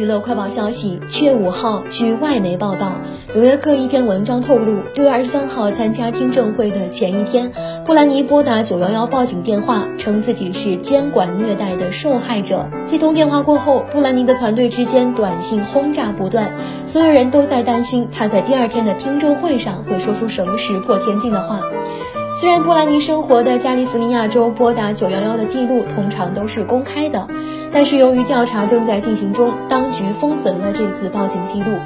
娱乐快报消息，七月五号，据外媒报道，《纽约客》一篇文章透露，六月二十三号参加听证会的前一天，布兰妮拨打九幺幺报警电话，称自己是监管虐待的受害者。接通电话过后，布兰妮的团队之间短信轰炸不断，所有人都在担心她在第二天的听证会上会说出什么石破天惊的话。虽然布兰妮生活的加利福尼亚州拨打九幺幺的记录通常都是公开的。但是由于调查正在进行中，当局封存了这次报警记录。